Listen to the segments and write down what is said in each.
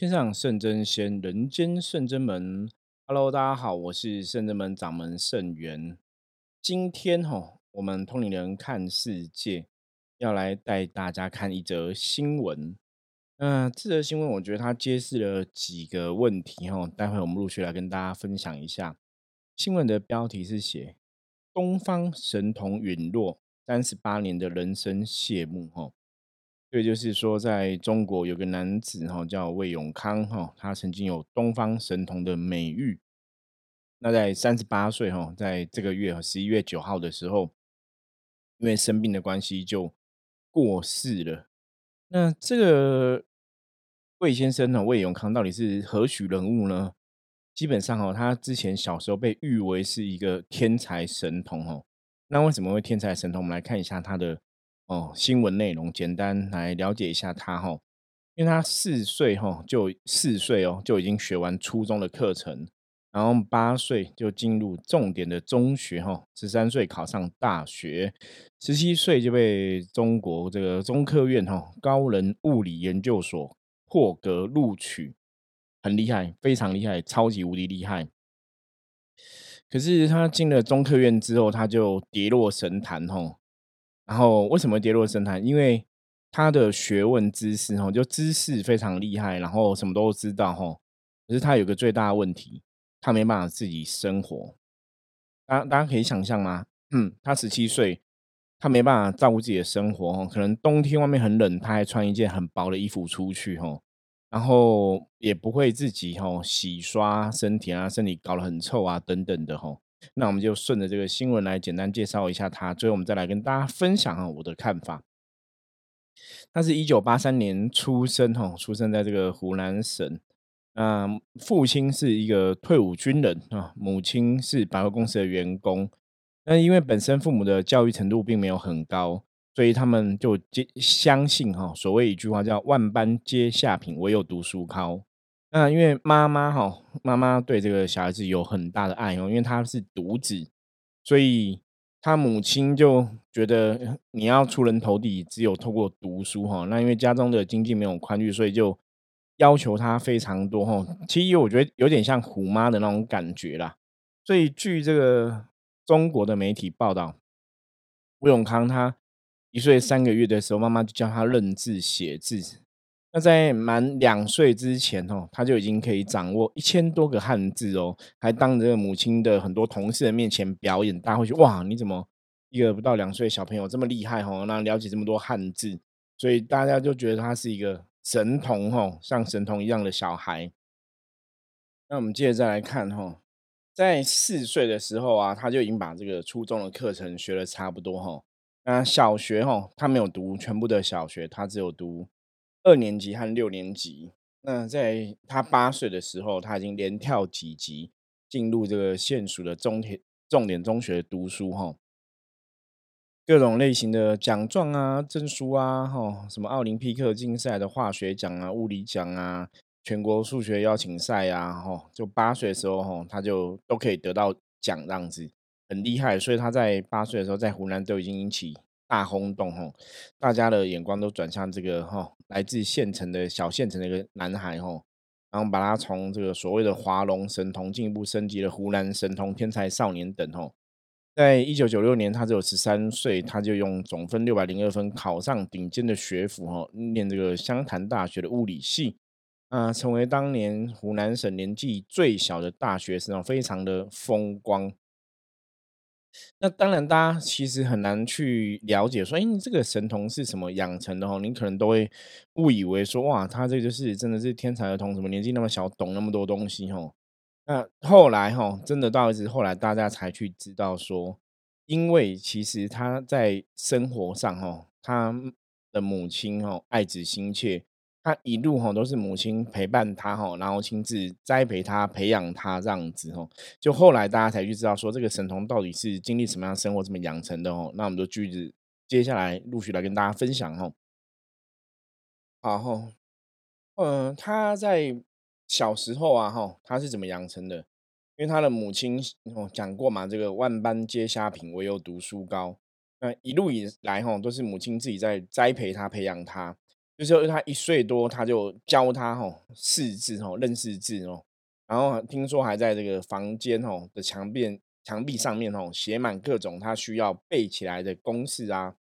天上圣真仙，人间圣真门。Hello，大家好，我是圣真门掌门圣元。今天哈，我们通灵人看世界要来带大家看一则新闻。那这则新闻，我觉得它揭示了几个问题哈。待会我们陆续来跟大家分享一下。新闻的标题是写东方神童陨落，三十八年的人生谢幕哈。对，就是说，在中国有个男子哈，叫魏永康哈，他曾经有东方神童的美誉。那在三十八岁哈，在这个月十一月九号的时候，因为生病的关系就过世了。那这个魏先生呢，魏永康到底是何许人物呢？基本上哈，他之前小时候被誉为是一个天才神童哦。那为什么会天才神童？我们来看一下他的。哦，新闻内容简单来了解一下他哈，因为他四岁哈就四岁哦就已经学完初中的课程，然后八岁就进入重点的中学哈，十三岁考上大学，十七岁就被中国这个中科院哈高能物理研究所破格录取，很厉害，非常厉害，超级无敌厉害。可是他进了中科院之后，他就跌落神坛哈。然后为什么跌落神坛？因为他的学问知识哈，就知识非常厉害，然后什么都知道哈。可是他有个最大的问题，他没办法自己生活。大大家可以想象吗？嗯，他十七岁，他没办法照顾自己的生活哈。可能冬天外面很冷，他还穿一件很薄的衣服出去哈。然后也不会自己哈洗刷身体啊，身体搞得很臭啊等等的哈。那我们就顺着这个新闻来简单介绍一下他，最后我们再来跟大家分享啊我的看法。他是一九八三年出生哈，出生在这个湖南省。那父亲是一个退伍军人啊，母亲是百货公司的员工。那因为本身父母的教育程度并没有很高，所以他们就接相信哈，所谓一句话叫“万般皆下品，唯有读书高”。那因为妈妈哈，妈妈对这个小孩子有很大的爱哦，因为他是独子，所以他母亲就觉得你要出人头地，只有透过读书哈。那因为家中的经济没有宽裕，所以就要求他非常多哈。其实我觉得有点像虎妈的那种感觉啦。所以据这个中国的媒体报道，吴永康他一岁三个月的时候，妈妈就教他认字写字。那在满两岁之前哦，他就已经可以掌握一千多个汉字哦，还当着母亲的很多同事的面前表演，大家会说哇，你怎么一个不到两岁小朋友这么厉害哦？那了解这么多汉字，所以大家就觉得他是一个神童哦，像神童一样的小孩。那我们接着再来看哈，在四岁的时候啊，他就已经把这个初中的课程学的差不多哈。那小学哈，他没有读全部的小学，他只有读。二年级和六年级，那在他八岁的时候，他已经连跳几级进入这个县属的中铁重点中学读书哈。各种类型的奖状啊、证书啊，哈，什么奥林匹克竞赛的化学奖啊、物理奖啊、全国数学邀请赛啊，哈，就八岁的时候哈，他就都可以得到奖，这样子很厉害。所以他在八岁的时候，在湖南都已经引起。大轰动哈，大家的眼光都转向这个哈，来自县城的小县城的一个男孩吼，然后把他从这个所谓的华龙神童进一步升级了湖南神童天才少年等吼。在一九九六年，他只有十三岁，他就用总分六百零二分考上顶尖的学府哈，念这个湘潭大学的物理系啊，成为当年湖南省年纪最小的大学生，非常的风光。那当然，大家其实很难去了解说，哎，你这个神童是什么养成的哦？你可能都会误以为说，哇，他这就是真的是天才儿童，什么年纪那么小，懂那么多东西哦。那后来哈，真的到一直后来，大家才去知道说，因为其实他在生活上哈，他的母亲哦爱子心切。他一路哈都是母亲陪伴他哈，然后亲自栽培他、培养他这样子哈。就后来大家才去知道说，这个神童到底是经历什么样生活怎么养成的哦。那我们就句子接下来陆续来跟大家分享哈。好哈，嗯，他在小时候啊哈，他是怎么养成的？因为他的母亲哦讲过嘛，这个万般皆下品，唯有读书高。那一路以来哈，都是母亲自己在栽培他、培养他。就是他一岁多，他就教他吼识字吼，认识字哦。然后听说还在这个房间吼的墙边墙壁上面吼写满各种他需要背起来的公式啊、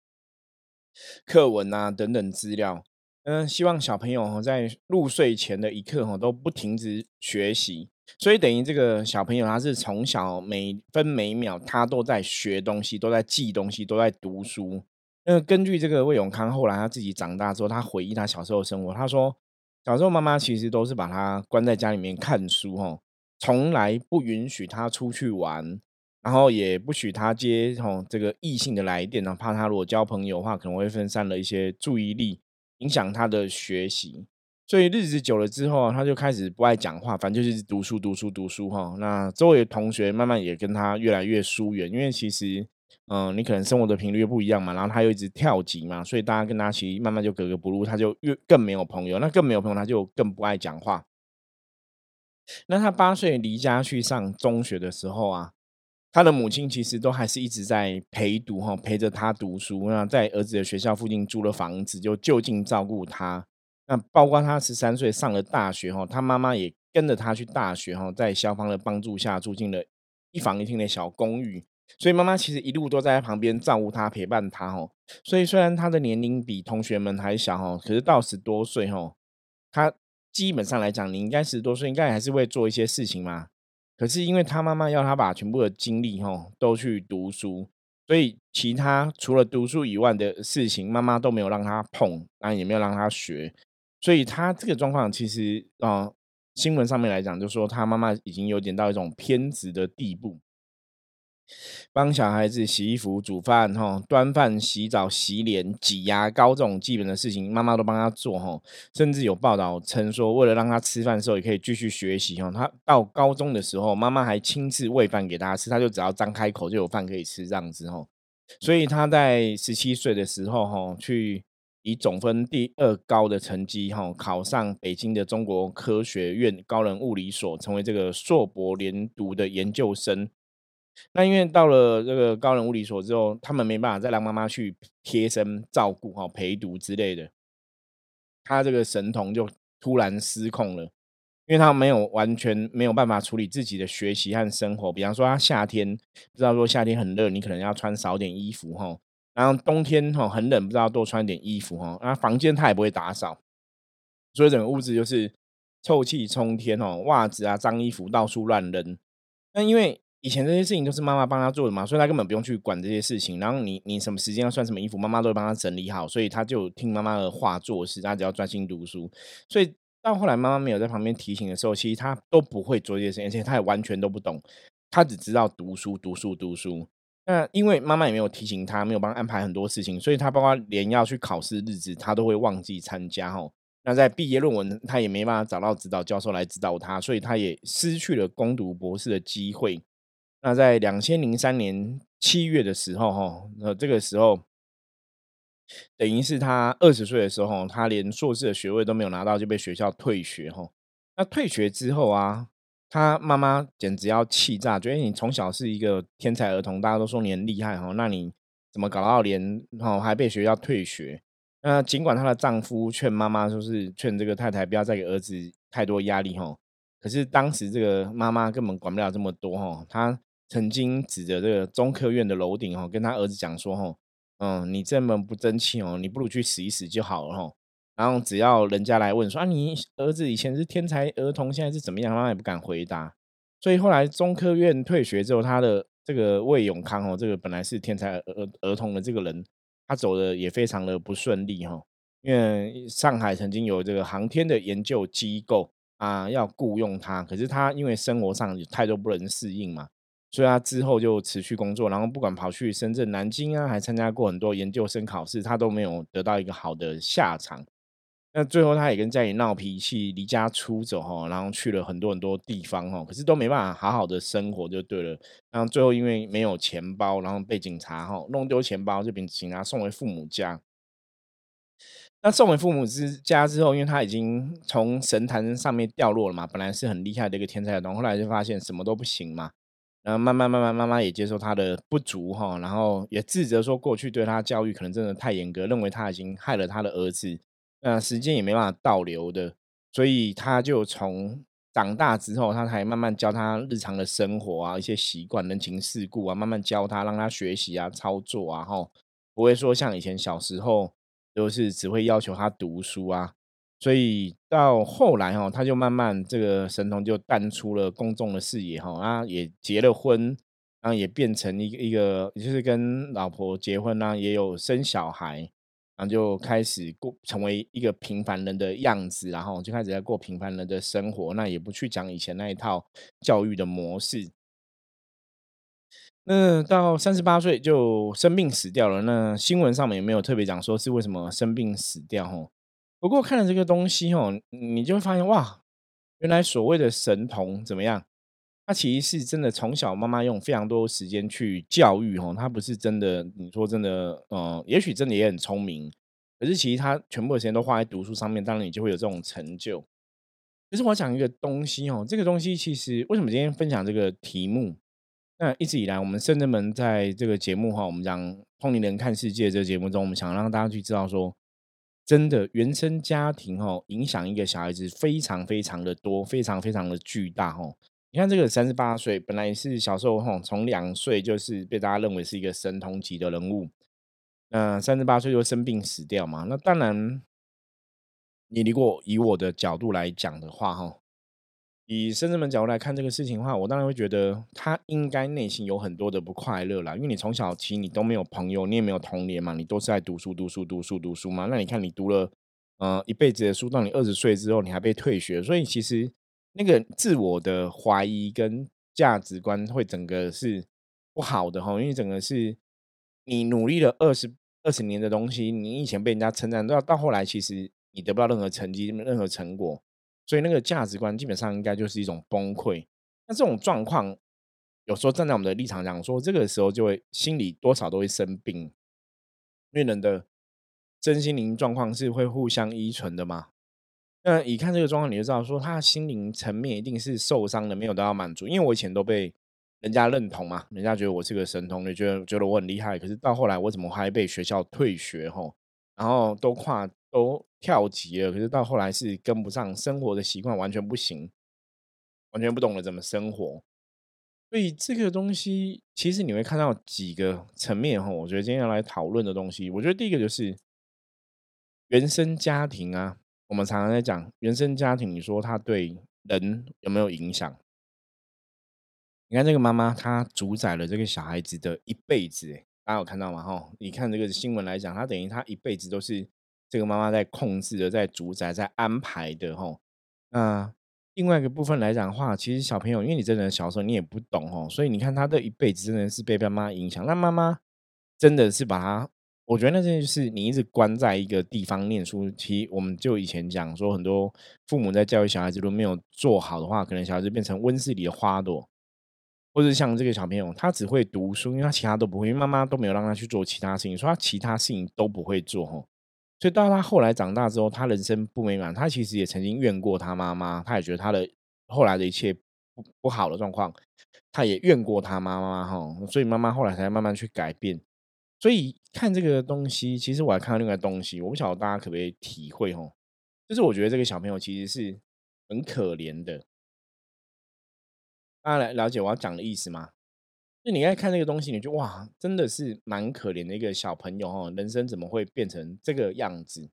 课文啊等等资料。嗯，希望小朋友在入睡前的一刻哈都不停止学习，所以等于这个小朋友他是从小每分每秒他都在学东西，都在记东西，都在读书。那根据这个魏永康后来他自己长大之后，他回忆他小时候的生活，他说小时候妈妈其实都是把他关在家里面看书哈，从来不允许他出去玩，然后也不许他接吼这个异性的来电，然后怕他如果交朋友的话，可能会分散了一些注意力。影响他的学习，所以日子久了之后，他就开始不爱讲话，反正就是读书、读书、读书哈。那周围同学慢慢也跟他越来越疏远，因为其实，嗯，你可能生活的频率不一样嘛，然后他又一直跳级嘛，所以大家跟他其实慢慢就格格不入，他就越更没有朋友，那更没有朋友，他就更不爱讲话。那他八岁离家去上中学的时候啊。他的母亲其实都还是一直在陪读哈，陪着他读书。那在儿子的学校附近租了房子，就就近照顾他。那包括他十三岁上了大学哈，他妈妈也跟着他去大学哈，在校方的帮助下住进了一房一厅的小公寓。所以妈妈其实一路都在旁边照顾他，陪伴他哦。所以虽然他的年龄比同学们还小哦，可是到十多岁哦，他基本上来讲，你应该十多岁应该还是会做一些事情嘛。可是因为他妈妈要他把全部的精力哈都去读书，所以其他除了读书以外的事情，妈妈都没有让他碰，然也没有让他学，所以他这个状况其实啊，新闻上面来讲就说他妈妈已经有点到一种偏执的地步。帮小孩子洗衣服、煮饭、哈端饭、洗澡、洗脸、挤牙膏这种基本的事情，妈妈都帮他做哈。甚至有报道称说，为了让他吃饭的时候也可以继续学习哈。他到高中的时候，妈妈还亲自喂饭给他吃，他就只要张开口就有饭可以吃这样子哈。所以他在十七岁的时候哈，去以总分第二高的成绩哈，考上北京的中国科学院高能物理所，成为这个硕博连读的研究生。那因为到了这个高人物理所之后，他们没办法再让妈妈去贴身照顾哈陪读之类的，他这个神童就突然失控了，因为他没有完全没有办法处理自己的学习和生活。比方说，他夏天不知道说夏天很热，你可能要穿少点衣服哈，然后冬天哈很冷，不知道多穿点衣服哈。然后房间他也不会打扫，所以整个屋子就是臭气冲天哦，袜子啊脏衣服到处乱扔。那因为以前这些事情都是妈妈帮他做的嘛，所以他根本不用去管这些事情。然后你你什么时间要穿什么衣服，妈妈都会帮他整理好，所以他就听妈妈的话做事，他只要专心读书。所以到后来妈妈没有在旁边提醒的时候，其实他都不会做这些事情，而且他也完全都不懂，他只知道读书、读书、读书。那因为妈妈也没有提醒他，没有帮安排很多事情，所以他包括连要去考试日子，他都会忘记参加哦。那在毕业论文，他也没办法找到指导教授来指导他，所以他也失去了攻读博士的机会。那在两千零三年七月的时候，哈，那这个时候等于是他二十岁的时候，他连硕士的学位都没有拿到，就被学校退学，哈。那退学之后啊，他妈妈简直要气炸，觉得你从小是一个天才儿童，大家都说你很厉害，哈，那你怎么搞到连哈还被学校退学？那尽管她的丈夫劝妈妈，就是劝这个太太不要再给儿子太多压力，哈，可是当时这个妈妈根本管不了这么多，哈，她。曾经指着这个中科院的楼顶哦，跟他儿子讲说：“吼，嗯，你这么不争气哦，你不如去死一死就好了。”吼，然后只要人家来问说：“啊，你儿子以前是天才儿童，现在是怎么样？”他也不敢回答。所以后来中科院退学之后，他的这个魏永康哦，这个本来是天才儿儿童的这个人，他走的也非常的不顺利哈。因为上海曾经有这个航天的研究机构啊，要雇佣他，可是他因为生活上有太多不能适应嘛。所以他之后就持续工作，然后不管跑去深圳、南京啊，还参加过很多研究生考试，他都没有得到一个好的下场。那最后他也跟家里闹脾气，离家出走哈，然后去了很多很多地方哈，可是都没办法好好的生活就对了。然后最后因为没有钱包，然后被警察哈弄丢钱包，就被警察送回父母家。那送回父母之家之后，因为他已经从神坛上面掉落了嘛，本来是很厉害的一个天才儿童，后来就发现什么都不行嘛。然后慢慢慢慢，妈妈也接受他的不足哈，然后也自责说过去对他教育可能真的太严格，认为他已经害了他的儿子。那时间也没办法倒流的，所以他就从长大之后，他才慢慢教他日常的生活啊，一些习惯、人情世故啊，慢慢教他，让他学习啊、操作啊，吼，不会说像以前小时候都是只会要求他读书啊。所以到后来哈，他就慢慢这个神童就淡出了公众的视野哈，啊也结了婚，然后也变成一个一个，就是跟老婆结婚啦，也有生小孩，然后就开始过成为一个平凡人的样子，然后就开始在过平凡人的生活，那也不去讲以前那一套教育的模式。那到三十八岁就生病死掉了，那新闻上面也没有特别讲说是为什么生病死掉吼。不过看了这个东西哦，你就会发现哇，原来所谓的神童怎么样？他其实是真的从小妈妈用非常多时间去教育哦，他不是真的。你说真的，嗯，也许真的也很聪明，可是其实他全部的时间都花在读书上面，当然你就会有这种成就。可是我讲一个东西哦，这个东西其实为什么今天分享这个题目？那一直以来，我们圣人们在这个节目哈，我们讲《通灵人看世界》这个节目中，我们想让大家去知道说。真的，原生家庭哦，影响一个小孩子非常非常的多，非常非常的巨大哦。你看这个三十八岁，本来是小时候哈，从两岁就是被大家认为是一个神童级的人物，嗯三十八岁就生病死掉嘛。那当然，你如果以我的角度来讲的话哈。以深圳们角度来看这个事情的话，我当然会觉得他应该内心有很多的不快乐啦。因为你从小起你都没有朋友，你也没有童年嘛，你都是在读书、读书、读书、读书嘛。那你看你读了呃一辈子的书，到你二十岁之后你还被退学，所以其实那个自我的怀疑跟价值观会整个是不好的哈。因为整个是你努力了二十二十年的东西，你以前被人家称赞，到到后来其实你得不到任何成绩、任何成果。所以那个价值观基本上应该就是一种崩溃。那这种状况，有时候站在我们的立场讲说，这个时候就会心里多少都会生病，因为人的真心灵状况是会互相依存的嘛。那一看这个状况，你就知道说，他心灵层面一定是受伤的，没有得到满足。因为我以前都被人家认同嘛，人家觉得我是个神童，你觉得觉得我很厉害。可是到后来，我怎么还被学校退学吼？然后都跨都。跳级了，可是到后来是跟不上生活的习惯，完全不行，完全不懂得怎么生活。所以这个东西，其实你会看到几个层面哈。我觉得今天要来讨论的东西，我觉得第一个就是原生家庭啊。我们常常在讲原生家庭，你说他对人有没有影响？你看这个妈妈，她主宰了这个小孩子的一辈子，大家有看到吗？哈，你看这个新闻来讲，他等于他一辈子都是。这个妈妈在控制的，在主宰，在安排的吼。那另外一个部分来讲的话，其实小朋友，因为你真的小时候你也不懂吼，所以你看他的一辈子真的是被妈妈影响。那妈妈真的是把他，我觉得那真的就是你一直关在一个地方念书。其实我们就以前讲说，很多父母在教育小孩子都没有做好的话，可能小孩子变成温室里的花朵，或者像这个小朋友，他只会读书，因为他其他都不会，因为妈妈都没有让他去做其他事情，说他其他事情都不会做吼。所以到他后来长大之后，他人生不美满，他其实也曾经怨过他妈妈，他也觉得他的后来的一切不不好的状况，他也怨过他妈妈哈，所以妈妈后来才慢慢去改变。所以看这个东西，其实我还看到另外东西，我不晓得大家可不可以体会哦，就是我觉得这个小朋友其实是很可怜的，大家来了解我要讲的意思吗？就你爱看那个东西，你就哇，真的是蛮可怜的一个小朋友哦，人生怎么会变成这个样子？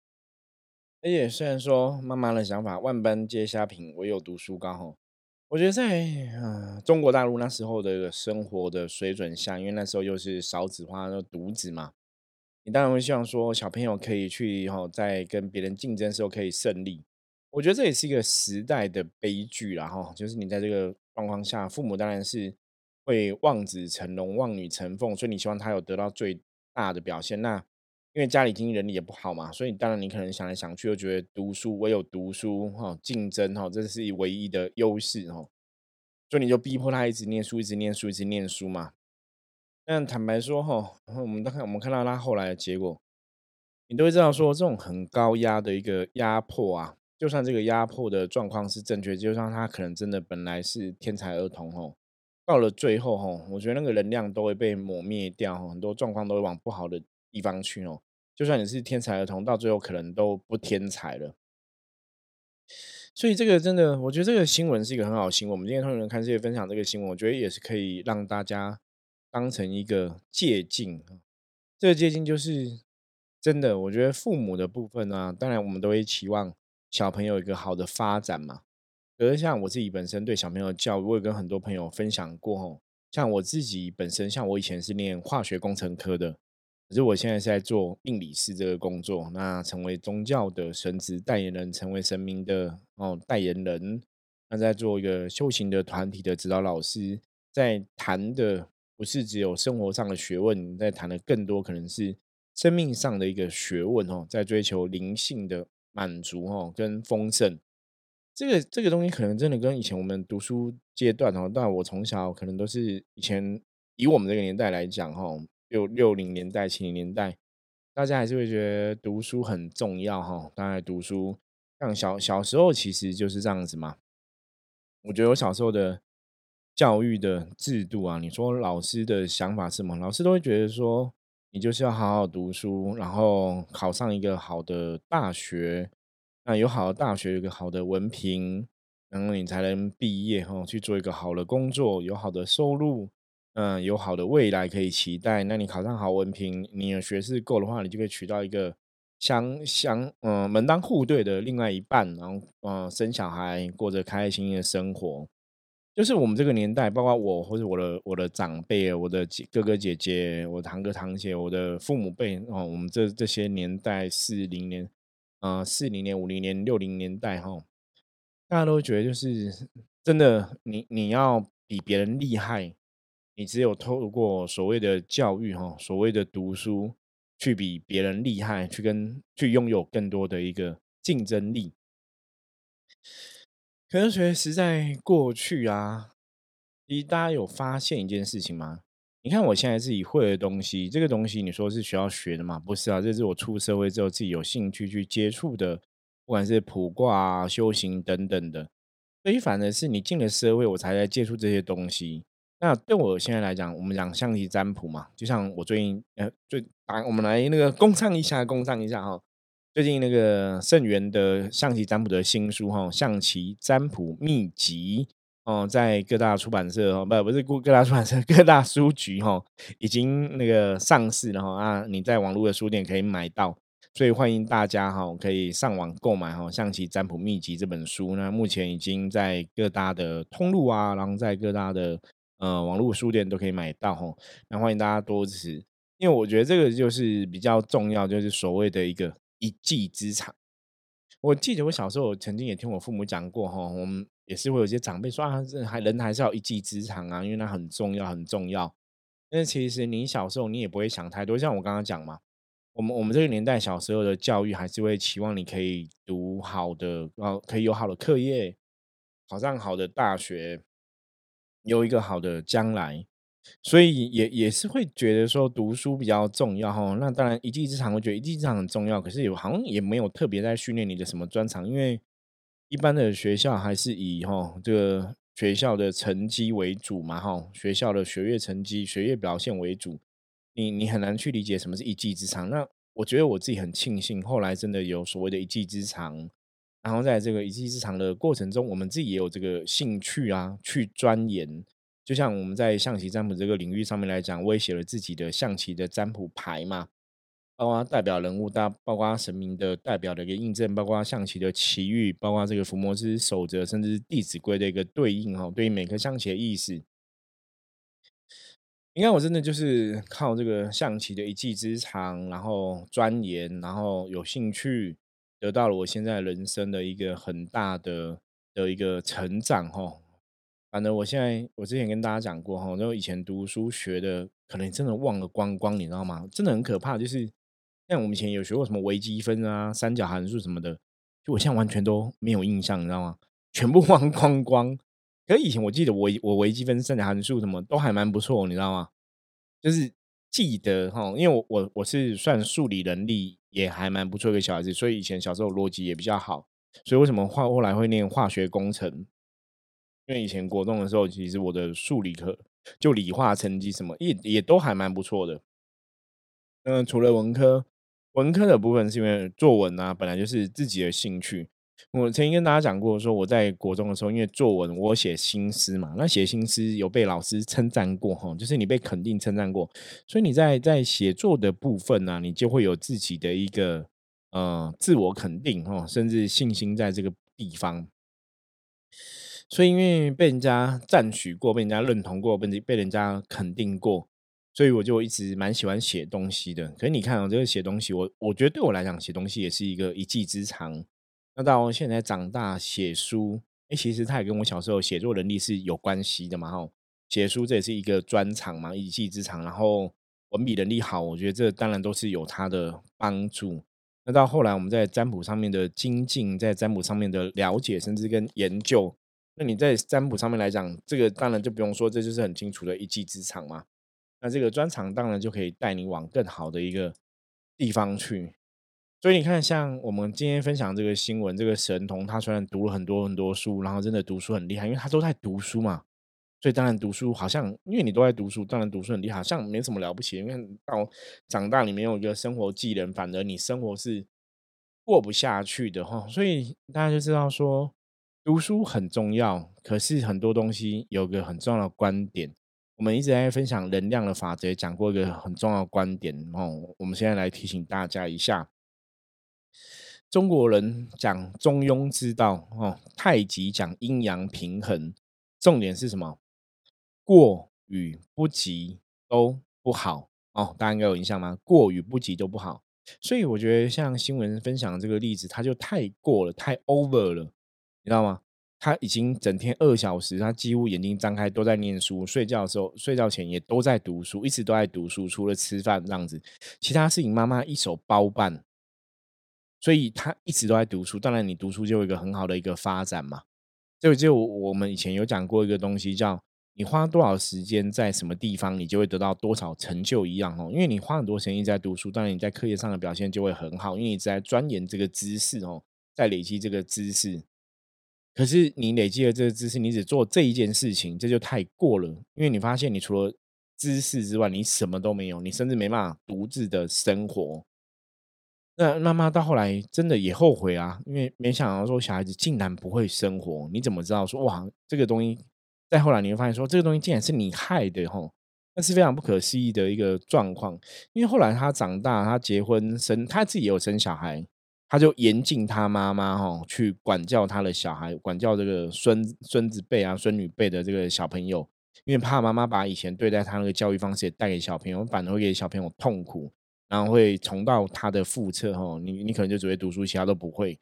而且虽然说妈妈的想法万般皆下品，唯有读书高哈。我觉得在啊中国大陆那时候的生活的水准下，因为那时候又是少子化、独子嘛，你当然会希望说小朋友可以去哈，在跟别人竞争时候可以胜利。我觉得这也是一个时代的悲剧啦哈，就是你在这个状况下，父母当然是。会望子成龙、望女成凤，所以你希望他有得到最大的表现。那因为家里经济能力也不好嘛，所以当然你可能想来想去，又觉得读书唯有读书哈，竞争哈，这是唯一的优势哈。所以你就逼迫他一直念书，一直念书，一直念书嘛。但坦白说哈，我们都看，我们看到他后来的结果，你都会知道说，这种很高压的一个压迫啊，就算这个压迫的状况是正确，就算他可能真的本来是天才儿童哦。到了最后，哈，我觉得那个能量都会被抹灭掉，很多状况都会往不好的地方去哦。就算你是天才儿童，到最后可能都不天才了。所以这个真的，我觉得这个新闻是一个很好的新闻。我们今天通常看世界分享这个新闻，我觉得也是可以让大家当成一个借鉴。这个借鉴就是真的，我觉得父母的部分呢，当然我们都会期望小朋友一个好的发展嘛。可是像我自己本身对小朋友教育，我也跟很多朋友分享过吼。像我自己本身，像我以前是念化学工程科的。可是我现在是在做命理师这个工作，那成为宗教的神职代言人，成为神明的哦代言人，那在做一个修行的团体的指导老师，在谈的不是只有生活上的学问，在谈的更多可能是生命上的一个学问哦，在追求灵性的满足哦跟丰盛。这个这个东西可能真的跟以前我们读书阶段哦，但我从小可能都是以前以我们这个年代来讲哈。六六零年代、七零年代，大家还是会觉得读书很重要哈。当然，读书像小小时候其实就是这样子嘛。我觉得我小时候的教育的制度啊，你说老师的想法是什么？老师都会觉得说，你就是要好好读书，然后考上一个好的大学，那有好的大学，有个好的文凭，然后你才能毕业哈，去做一个好的工作，有好的收入。嗯，有好的未来可以期待。那你考上好文凭，你的学识够的话，你就可以娶到一个相相嗯门当户对的另外一半，然后嗯生小孩，过着开开心心的生活。就是我们这个年代，包括我或者我的我的长辈、我的哥哥姐姐、我堂哥堂姐、我的父母辈哦，我们这这些年代四零年啊四零年、五零年、六零年代哈，大家都觉得就是真的，你你要比别人厉害。你只有透过所谓的教育，哈，所谓的读书，去比别人厉害，去跟去拥有更多的一个竞争力。可是，实在过去啊，其实大家有发现一件事情吗？你看我现在自己会的东西，这个东西你说是需要学的吗？不是啊，这是我出社会之后自己有兴趣去接触的，不管是卜卦、修行等等的。所以，反而是你进了社会，我才在接触这些东西。那对我现在来讲，我们讲象棋占卜嘛，就像我最近呃，最打我们来那个公唱一下，公唱一下哈。最近那个盛元的象棋占卜的新书哈，《象棋占卜秘籍》哦，在各大出版社哦，不不是各各大出版社，各大书局哈，已经那个上市了哈啊，你在网络的书店可以买到，所以欢迎大家哈，可以上网购买哈，《象棋占卜秘籍》这本书呢，目前已经在各大的通路啊，然后在各大的。呃，网络书店都可以买到吼，那欢迎大家多支持，因为我觉得这个就是比较重要，就是所谓的一个一技之长。我记得我小时候曾经也听我父母讲过哈，我们也是会有些长辈说啊，这还人还是要一技之长啊，因为那很重要很重要。但是其实你小时候你也不会想太多，像我刚刚讲嘛，我们我们这个年代小时候的教育还是会期望你可以读好的，呃，可以有好的课业，考上好的大学。有一个好的将来，所以也也是会觉得说读书比较重要哈。那当然一技之长，我觉得一技之长很重要，可是有好像也没有特别在训练你的什么专长，因为一般的学校还是以哈这个学校的成绩为主嘛哈，学校的学业成绩、学业表现为主，你你很难去理解什么是一技之长。那我觉得我自己很庆幸，后来真的有所谓的一技之长。然后在这个一技之长的过程中，我们自己也有这个兴趣啊，去钻研。就像我们在象棋占卜这个领域上面来讲，我也写了自己的象棋的占卜牌嘛，包括代表人物，大包括神明的代表的一个印证，包括象棋的奇遇，包括这个伏魔之守则，甚至是弟子规的一个对应哈，对于每颗象棋的意思。你看，我真的就是靠这个象棋的一技之长，然后钻研，然后有兴趣。得到了我现在人生的一个很大的的一个成长哈，反正我现在我之前跟大家讲过哈，就以前读书学的可能真的忘了光光，你知道吗？真的很可怕，就是像我们以前有学过什么微积分啊、三角函数什么的，就我现在完全都没有印象，你知道吗？全部忘光光。可以前我记得我我微积分、三角函数什么都还蛮不错，你知道吗？就是记得哈，因为我我我是算数理能力。也还蛮不错一个小孩子，所以以前小时候逻辑也比较好，所以为什么化后来会念化学工程？因为以前国中的时候，其实我的数理科就理化成绩什么也也都还蛮不错的。嗯，除了文科，文科的部分是因为作文啊，本来就是自己的兴趣。我曾经跟大家讲过，说我在国中的时候，因为作文我写新诗嘛，那写新诗有被老师称赞过哈，就是你被肯定称赞过，所以你在在写作的部分呢，你就会有自己的一个呃自我肯定哈，甚至信心在这个地方。所以因为被人家赞许过，被人家认同过，被被人家肯定过，所以我就一直蛮喜欢写东西的。可是你看哦，这个写东西，我我觉得对我来讲，写东西也是一个一技之长。那到现在长大写书，哎，其实它也跟我小时候写作能力是有关系的嘛，哈，写书这也是一个专长嘛，一技之长。然后文笔能力好，我觉得这当然都是有它的帮助。那到后来我们在占卜上面的精进，在占卜上面的了解，甚至跟研究，那你在占卜上面来讲，这个当然就不用说，这就是很清楚的一技之长嘛。那这个专长当然就可以带你往更好的一个地方去。所以你看，像我们今天分享这个新闻，这个神童他虽然读了很多很多书，然后真的读书很厉害，因为他都在读书嘛，所以当然读书好像，因为你都在读书，当然读书很厉害，好像没什么了不起。因为到长大你没有一个生活技能，反而你生活是过不下去的哈。所以大家就知道说，读书很重要，可是很多东西有个很重要的观点，我们一直在分享能量的法则，讲过一个很重要的观点哦。我们现在来提醒大家一下。中国人讲中庸之道哦，太极讲阴阳平衡，重点是什么？过与不及都不好哦，大家应该有印象吗？过与不及都不好，所以我觉得像新闻分享这个例子，它就太过了，太 over 了，你知道吗？他已经整天二小时，他几乎眼睛张开都在念书，睡觉的时候、睡觉前也都在读书，一直都在读书，除了吃饭这样子，其他事情妈妈一手包办。所以他一直都在读书，当然你读书就有一个很好的一个发展嘛。就就我们以前有讲过一个东西，叫你花多少时间在什么地方，你就会得到多少成就一样哦。因为你花很多时间在读书，当然你在课业上的表现就会很好，因为你在钻研这个知识哦，在累积这个知识。可是你累积了这个知识，你只做这一件事情，这就太过了。因为你发现你除了知识之外，你什么都没有，你甚至没办法独自的生活。那妈妈到后来真的也后悔啊，因为没想到说小孩子竟然不会生活，你怎么知道说哇这个东西？再后来你会发现说这个东西竟然是你害的吼，那是非常不可思议的一个状况。因为后来他长大，他结婚生，他自己也有生小孩，他就严禁他妈妈哈去管教他的小孩，管教这个孙孙子辈啊、孙女辈的这个小朋友，因为怕妈妈把以前对待他那个教育方式也带给小朋友，反而会给小朋友痛苦。然后会重蹈他的覆辙哈，你你可能就只会读书，其他都不会。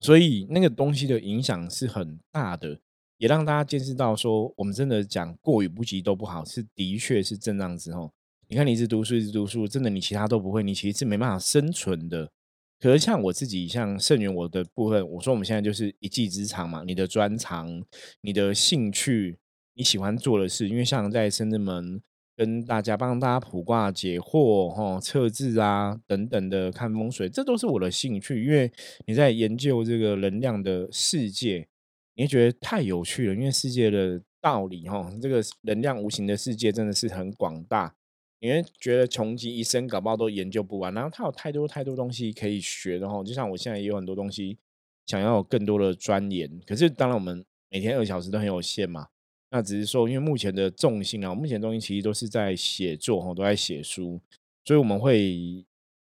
所以那个东西的影响是很大的，也让大家见识到说，我们真的讲过与不及都不好，是的确是这样子哦。你看，你一直读书，一直读书，真的你其他都不会，你其实是没办法生存的。可是像我自己，像盛元我的部分，我说我们现在就是一技之长嘛，你的专长、你的兴趣、你喜欢做的事，因为像在深圳门。跟大家帮大家卜卦解惑哈，测字啊等等的看风水，这都是我的兴趣。因为你在研究这个能量的世界，你会觉得太有趣了。因为世界的道理哈，这个能量无形的世界真的是很广大，你会觉得穷极一生搞不好都研究不完。然后他有太多太多东西可以学的哈，就像我现在也有很多东西想要有更多的钻研，可是当然我们每天二小时都很有限嘛。那只是说，因为目前的重心啊，目前重心其实都是在写作哈，都在写书，所以我们会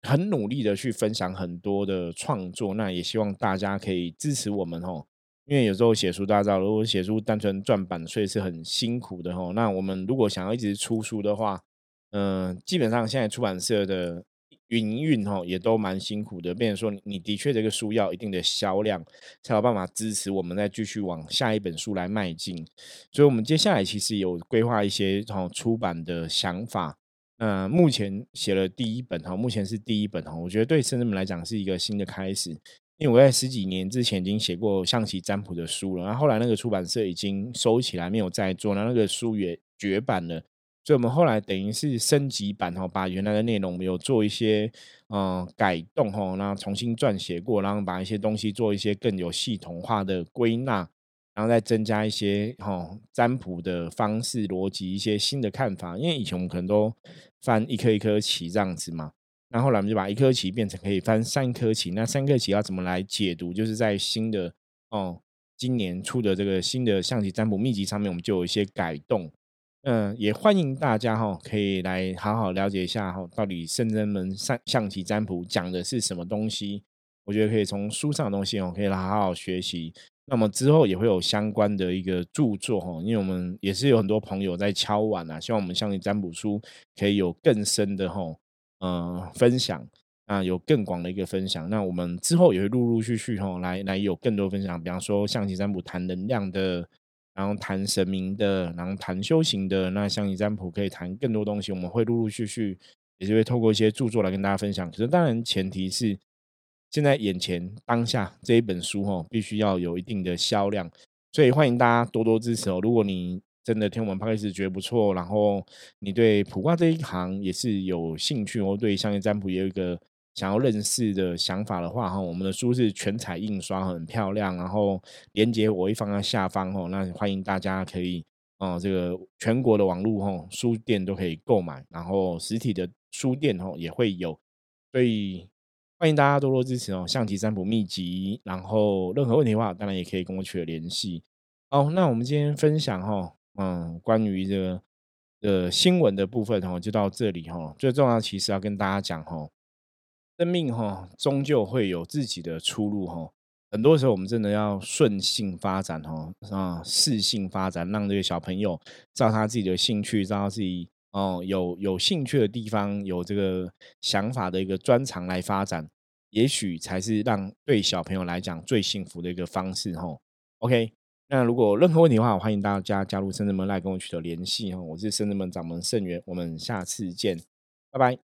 很努力的去分享很多的创作。那也希望大家可以支持我们哦，因为有时候写书大家知道，如果写书单纯赚版税是很辛苦的哦。那我们如果想要一直出书的话，嗯，基本上现在出版社的。营运哈也都蛮辛苦的，变成说你的确这个书要一定的销量，才有办法支持我们再继续往下一本书来迈进。所以，我们接下来其实有规划一些哈出版的想法。那目前写了第一本哈，目前是第一本哈，我觉得对生人们来讲是一个新的开始。因为我在十几年之前已经写过象棋占卜的书了，然后后来那个出版社已经收起来，没有再做，那那个书也绝版了。所以，我们后来等于是升级版哈，把原来的内容有做一些嗯改动哈，然后重新撰写过，然后把一些东西做一些更有系统化的归纳，然后再增加一些哈占卜的方式逻辑，一些新的看法。因为以前我们可能都翻一颗一颗棋这样子嘛，那后来我们就把一颗棋变成可以翻三颗棋。那三颗棋要怎么来解读？就是在新的哦，今年出的这个新的象棋占卜秘籍上面，我们就有一些改动。嗯，也欢迎大家哈，可以来好好了解一下哈，到底圣真门象象棋占卜讲的是什么东西？我觉得可以从书上的东西哦，可以来好好学习。那么之后也会有相关的一个著作哈，因为我们也是有很多朋友在敲碗啊，希望我们象棋占卜书可以有更深的哈。呃，分享啊，有更广的一个分享。那我们之后也会陆陆续续哈，来来有更多分享。比方说，象棋占卜谈能量的，然后谈神明的，然后谈修行的。那象棋占卜可以谈更多东西，我们会陆陆续续也是会透过一些著作来跟大家分享。可是当然前提是现在眼前当下这一本书哈，必须要有一定的销量，所以欢迎大家多多支持哦。如果你真的听我们 p 开始觉得不错，然后你对卜卦这一行也是有兴趣，哦对相关占卜也有一个想要认识的想法的话，哈，我们的书是全彩印刷，很漂亮，然后连接我会放在下方，哦，那欢迎大家可以，哦，这个全国的网络，哈，书店都可以购买，然后实体的书店，哦，也会有，所以欢迎大家多多支持哦，象棋占卜秘籍，然后任何问题的话，当然也可以跟我取得联系。好，那我们今天分享，哈。嗯，关于这个的新闻的部分哈，就到这里哈。最重要其实要跟大家讲哈，生命哈终究会有自己的出路哈。很多时候我们真的要顺性发展哈，啊，适性发展，让这个小朋友照他自己的兴趣，照他自己哦有有兴趣的地方，有这个想法的一个专长来发展，也许才是让对小朋友来讲最幸福的一个方式哈。OK。那如果任何问题的话，欢迎大家加入深圳门来跟我取得联系哈。我是深圳门掌门盛元，我们下次见，拜拜。